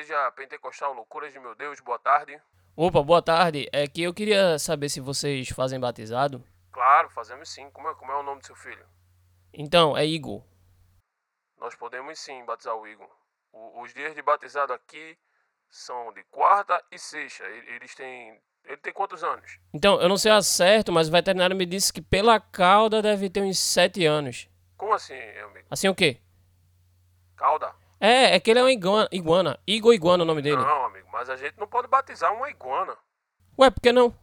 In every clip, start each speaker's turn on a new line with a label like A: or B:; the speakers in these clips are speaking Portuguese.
A: Igreja Pentecostal Loucuras de Meu Deus, boa tarde.
B: Opa, boa tarde. É que eu queria saber se vocês fazem batizado.
A: Claro, fazemos sim. Como é, como é o nome do seu filho?
B: Então, é Igor.
A: Nós podemos sim batizar o Igor. O- os dias de batizado aqui são de quarta e sexta. Eles têm. Ele tem quantos anos?
B: Então, eu não sei a certo, mas o veterinário me disse que pela cauda deve ter uns 7 anos.
A: Como assim, amigo?
B: Assim o quê?
A: Cauda?
B: É, é que ele é uma iguana. iguana. Igor Iguana é o nome dele.
A: Não, amigo, mas a gente não pode batizar uma iguana.
B: Ué, por que não?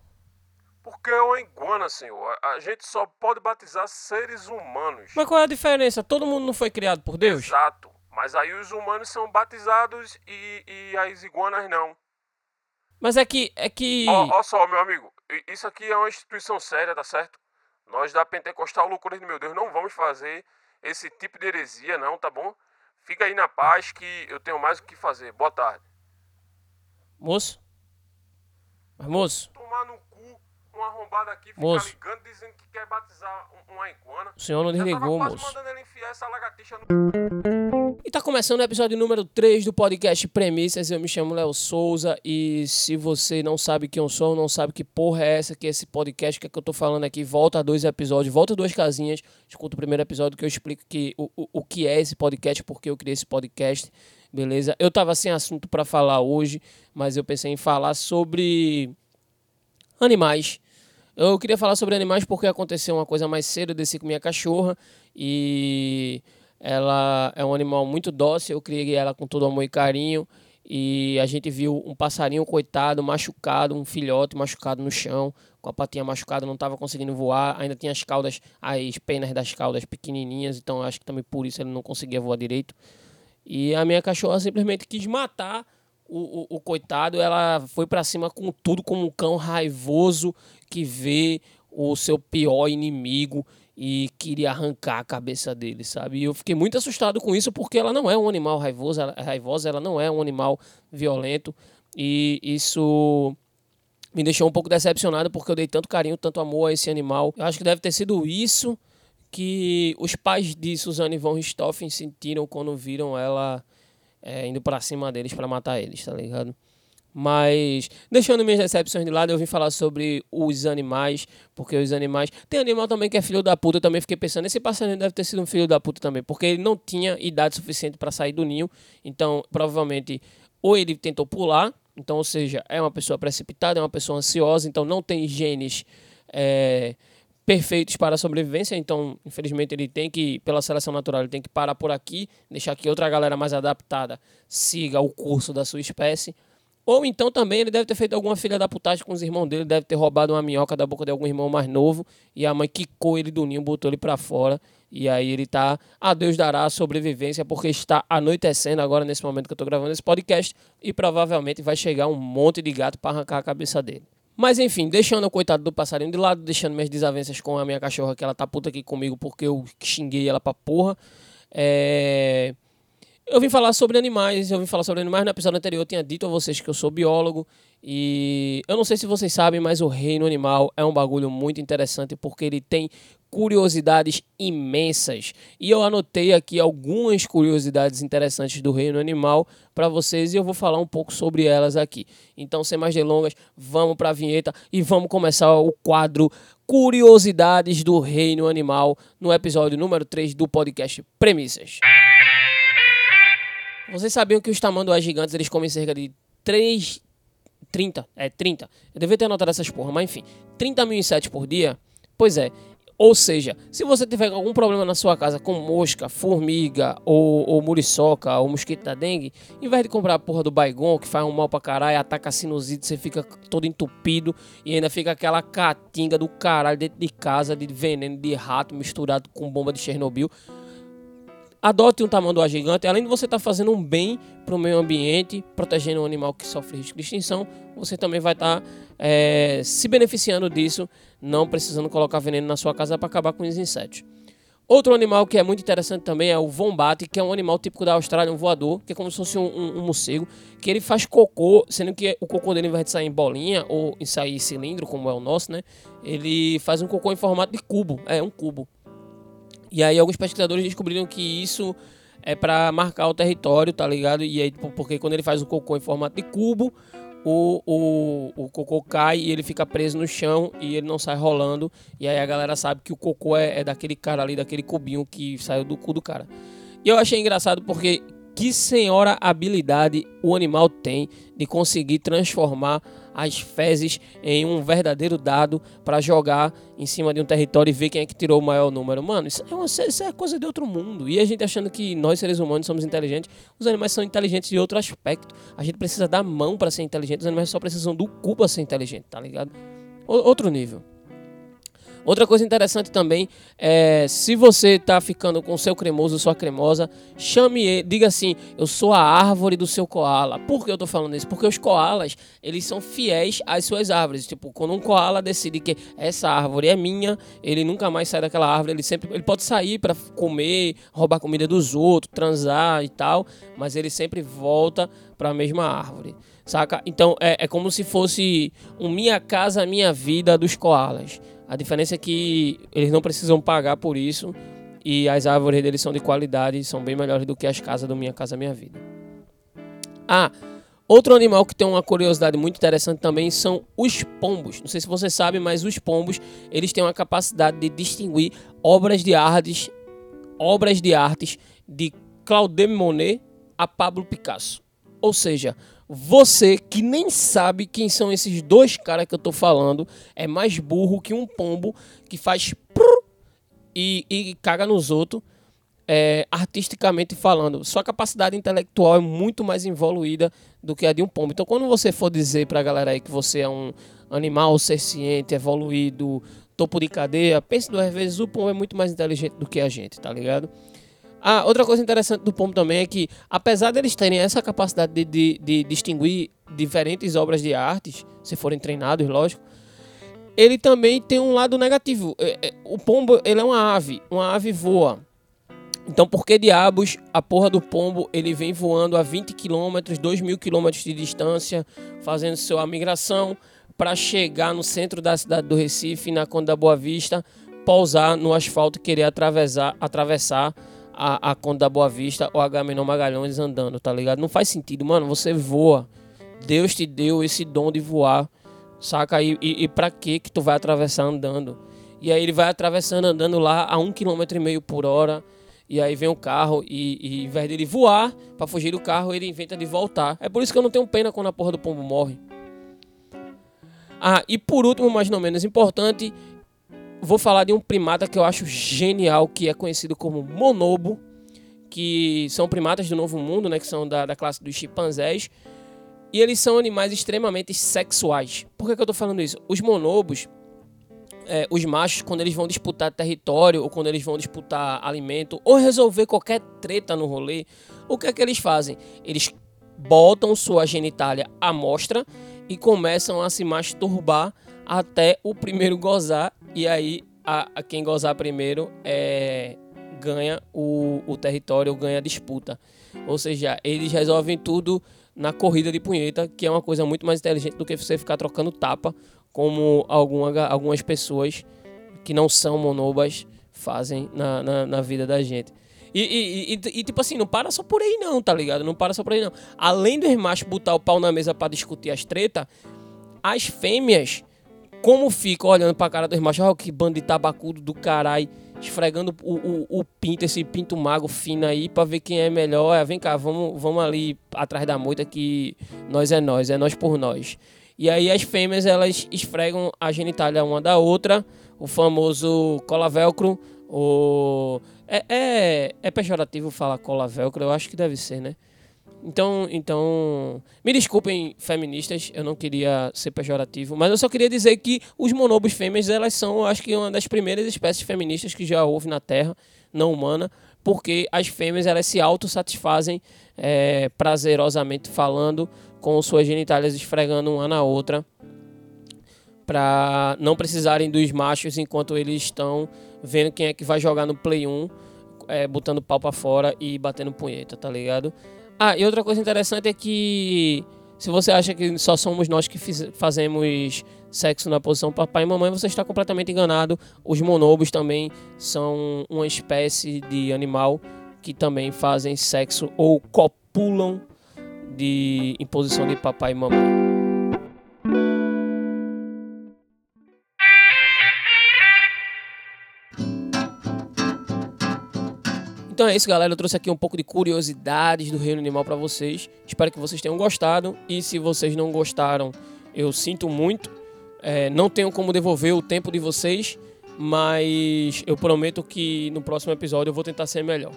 A: Porque é uma iguana, senhor. A gente só pode batizar seres humanos.
B: Mas qual é a diferença? Todo mundo não foi criado por Deus?
A: Exato. Mas aí os humanos são batizados e, e as iguanas não.
B: Mas é que. É que.
A: Ó, ó só, meu amigo, isso aqui é uma instituição séria, tá certo? Nós da Pentecostal Loucuras de Meu Deus não vamos fazer esse tipo de heresia, não, tá bom? Fica aí na paz que eu tenho mais o que fazer. Boa tarde.
B: Moço? Mas moço,
A: Tomar no um arrombado aqui, ficar
B: Moço.
A: ligando dizendo que quer batizar um- uma iguana.
B: o senhor não desligou, moço.
A: no...
B: E tá começando o episódio número 3 do podcast Premissas. Eu me chamo Léo Souza e se você não sabe quem eu sou, não sabe que porra é essa que é esse podcast, que é que eu tô falando aqui, volta a dois episódios, volta duas casinhas, escuta o primeiro episódio que eu explico que, o, o, o que é esse podcast, porque eu criei esse podcast, beleza? Eu tava sem assunto pra falar hoje, mas eu pensei em falar sobre animais. Eu queria falar sobre animais porque aconteceu uma coisa mais cedo. Eu desci com minha cachorra e ela é um animal muito dócil. Eu criei ela com todo amor e carinho. E a gente viu um passarinho coitado, machucado, um filhote machucado no chão, com a patinha machucada, não estava conseguindo voar. Ainda tinha as caudas, as penas das caudas pequenininhas, então acho que também por isso ele não conseguia voar direito. E a minha cachorra simplesmente quis matar o, o, o coitado. Ela foi pra cima com tudo, como um cão raivoso que vê o seu pior inimigo e queria arrancar a cabeça dele, sabe? E eu fiquei muito assustado com isso porque ela não é um animal raivoso, ela, raivosa, ela não é um animal violento. E isso me deixou um pouco decepcionado porque eu dei tanto carinho, tanto amor a esse animal. Eu acho que deve ter sido isso que os pais de Suzane von Richthofen sentiram quando viram ela é, indo pra cima deles pra matar eles, tá ligado? Mas, deixando minhas decepções de lado, eu vim falar sobre os animais, porque os animais. Tem animal também que é filho da puta, eu também fiquei pensando, esse passarinho deve ter sido um filho da puta também, porque ele não tinha idade suficiente para sair do ninho, então provavelmente ou ele tentou pular, então, ou seja, é uma pessoa precipitada, é uma pessoa ansiosa, então não tem genes. é, perfeitos para a sobrevivência, então infelizmente ele tem que, pela seleção natural, ele tem que parar por aqui, deixar que outra galera mais adaptada siga o curso da sua espécie. Ou então também ele deve ter feito alguma filha da putagem com os irmãos dele, deve ter roubado uma minhoca da boca de algum irmão mais novo e a mãe quicou ele do ninho, botou ele pra fora. E aí ele tá, a Deus dará a sobrevivência, porque está anoitecendo agora nesse momento que eu tô gravando esse podcast e provavelmente vai chegar um monte de gato para arrancar a cabeça dele. Mas enfim, deixando o coitado do passarinho de lado, deixando minhas desavenças com a minha cachorra, que ela tá puta aqui comigo porque eu xinguei ela pra porra. É... Eu vim falar sobre animais, eu vim falar sobre animais. No episódio anterior eu tinha dito a vocês que eu sou biólogo e eu não sei se vocês sabem, mas o reino animal é um bagulho muito interessante porque ele tem curiosidades imensas. E eu anotei aqui algumas curiosidades interessantes do reino animal para vocês e eu vou falar um pouco sobre elas aqui. Então, sem mais delongas, vamos para a vinheta e vamos começar o quadro Curiosidades do Reino Animal no episódio número 3 do podcast Premissas. Vocês sabiam que os tamanduás gigantes eles comem cerca de 3. 30, é 30. Eu devia ter anotado essas porra, mas enfim. 30 mil insetos por dia? Pois é. Ou seja, se você tiver algum problema na sua casa com mosca, formiga, ou, ou muriçoca, ou mosquito da dengue, em vez de comprar a porra do Baigon, que faz um mal pra caralho, ataca a sinusite, você fica todo entupido e ainda fica aquela catinga do caralho dentro de casa de veneno de rato misturado com bomba de Chernobyl. Adote um tamanduá gigante, além de você estar fazendo um bem para o meio ambiente, protegendo um animal que sofre risco de extinção, você também vai estar é, se beneficiando disso, não precisando colocar veneno na sua casa para acabar com os insetos. Outro animal que é muito interessante também é o vombate, que é um animal típico da Austrália, um voador, que é como se fosse um, um, um morcego, que ele faz cocô, sendo que o cocô dele, de sair em bolinha ou em sair em cilindro, como é o nosso, né? Ele faz um cocô em formato de cubo, é um cubo. E aí alguns pesquisadores descobriram que isso é para marcar o território, tá ligado? E aí, tipo, porque quando ele faz o cocô em formato de cubo, o, o, o cocô cai e ele fica preso no chão e ele não sai rolando. E aí a galera sabe que o cocô é, é daquele cara ali, daquele cubinho que saiu do cu do cara. E eu achei engraçado porque que senhora habilidade o animal tem de conseguir transformar as fezes em um verdadeiro dado para jogar em cima de um território e ver quem é que tirou o maior número. Mano, isso é, uma, isso é coisa de outro mundo. E a gente achando que nós, seres humanos, somos inteligentes. Os animais são inteligentes de outro aspecto. A gente precisa da mão para ser inteligente. Os animais só precisam do cu para ser inteligente, tá ligado? O, outro nível. Outra coisa interessante também é se você está ficando com seu cremoso, sua cremosa, chame ele, diga assim: "Eu sou a árvore do seu koala". Por que eu estou falando isso? Porque os koalas, eles são fiéis às suas árvores. Tipo, quando um koala decide que essa árvore é minha, ele nunca mais sai daquela árvore, ele sempre ele pode sair para comer, roubar comida dos outros, transar e tal, mas ele sempre volta para a mesma árvore saca? Então é, é como se fosse um Minha Casa Minha Vida dos koalas. A diferença é que eles não precisam pagar por isso e as árvores deles são de qualidade, são bem melhores do que as casas do Minha Casa Minha Vida. Ah, outro animal que tem uma curiosidade muito interessante também são os pombos. Não sei se você sabe, mas os pombos, eles têm uma capacidade de distinguir obras de artes, obras de artes de Claude Monet a Pablo Picasso. Ou seja, você que nem sabe quem são esses dois caras que eu tô falando é mais burro que um pombo que faz e, e caga nos outros, é, artisticamente falando. Sua capacidade intelectual é muito mais evoluída do que a de um pombo. Então, quando você for dizer pra galera aí que você é um animal ciente, evoluído, topo de cadeia, pense duas vezes, o pombo é muito mais inteligente do que a gente, tá ligado? Ah, outra coisa interessante do pombo também é que, apesar deles terem essa capacidade de, de, de distinguir diferentes obras de artes, se forem treinados, lógico, ele também tem um lado negativo. É, é, o pombo, ele é uma ave, uma ave voa. Então, por que diabos a porra do pombo ele vem voando a 20 km, 2 mil km de distância, fazendo sua migração para chegar no centro da cidade do Recife, na Conda da Boa Vista, pousar no asfalto e querer atravessar, atravessar a, a Conta da Boa Vista ou a Gamenon Magalhães andando, tá ligado? Não faz sentido, mano. Você voa. Deus te deu esse dom de voar, saca? E, e, e pra que que tu vai atravessar andando? E aí ele vai atravessando andando lá a um quilômetro e meio por hora. E aí vem o carro e, e em vez dele voar para fugir do carro, ele inventa de voltar. É por isso que eu não tenho pena quando a porra do pombo morre. Ah, e por último, mas não menos importante, vou falar de um primata que eu acho genial, que é conhecido como monobo, que são primatas do Novo Mundo, né, que são da, da classe dos chimpanzés, e eles são animais extremamente sexuais. Por que, que eu estou falando isso? Os monobos, é, os machos, quando eles vão disputar território, ou quando eles vão disputar alimento, ou resolver qualquer treta no rolê, o que é que eles fazem? Eles botam sua genitália à mostra e começam a se masturbar até o primeiro gozar e aí a, a quem gozar primeiro é, ganha o, o território, ganha a disputa. Ou seja, eles resolvem tudo na corrida de punheta, que é uma coisa muito mais inteligente do que você ficar trocando tapa, como alguma, algumas pessoas que não são monobas fazem na, na, na vida da gente. E, e, e, e, tipo assim, não para só por aí não, tá ligado? Não para só por aí não. Além dos machos botar o pau na mesa para discutir as tretas, as fêmeas como fica olhando pra cara dos machos, olha que bando de tabacudo do caralho, esfregando o, o, o, pinto, esse pinto mago fino aí, pra ver quem é melhor. É, vem cá, vamos, vamos ali atrás da moita que nós é nós, é nós por nós. E aí as fêmeas, elas esfregam a genitália uma da outra, o famoso cola velcro, o... É, é, é pejorativo falar cola velcro, eu acho que deve ser, né? Então, então, me desculpem feministas, eu não queria ser pejorativo, mas eu só queria dizer que os monobos fêmeas, elas são, acho que uma das primeiras espécies feministas que já houve na Terra, não humana, porque as fêmeas elas se autossatisfazem é, prazerosamente falando com suas genitálias esfregando uma na outra para não precisarem dos machos enquanto eles estão vendo quem é que vai jogar no Play 1, é, botando pau pra fora e batendo punheta, tá ligado? Ah, e outra coisa interessante é que se você acha que só somos nós que fiz, fazemos sexo na posição papai e mamãe, você está completamente enganado. Os monobos também são uma espécie de animal que também fazem sexo ou copulam de imposição de papai e mamãe. Então é isso, galera. Eu trouxe aqui um pouco de curiosidades do reino animal para vocês. Espero que vocês tenham gostado. E se vocês não gostaram, eu sinto muito. É, não tenho como devolver o tempo de vocês, mas eu prometo que no próximo episódio eu vou tentar ser melhor.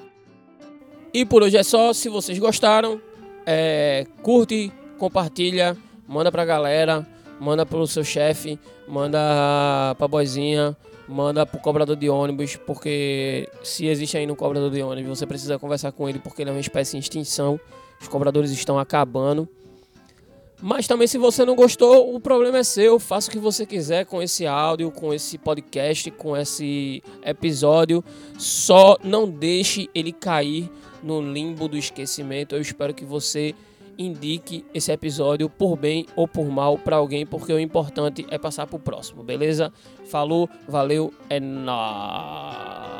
B: E por hoje é só. Se vocês gostaram, é, curte, compartilha, manda pra galera, manda pro seu chefe, manda pra boizinha manda pro cobrador de ônibus, porque se existe ainda um cobrador de ônibus, você precisa conversar com ele porque ele é uma espécie em extinção. Os cobradores estão acabando. Mas também se você não gostou, o problema é seu. Faça o que você quiser com esse áudio, com esse podcast, com esse episódio. Só não deixe ele cair no limbo do esquecimento. Eu espero que você indique esse episódio por bem ou por mal para alguém, porque o importante é passar para o próximo, beleza? Falou, valeu, é nóis.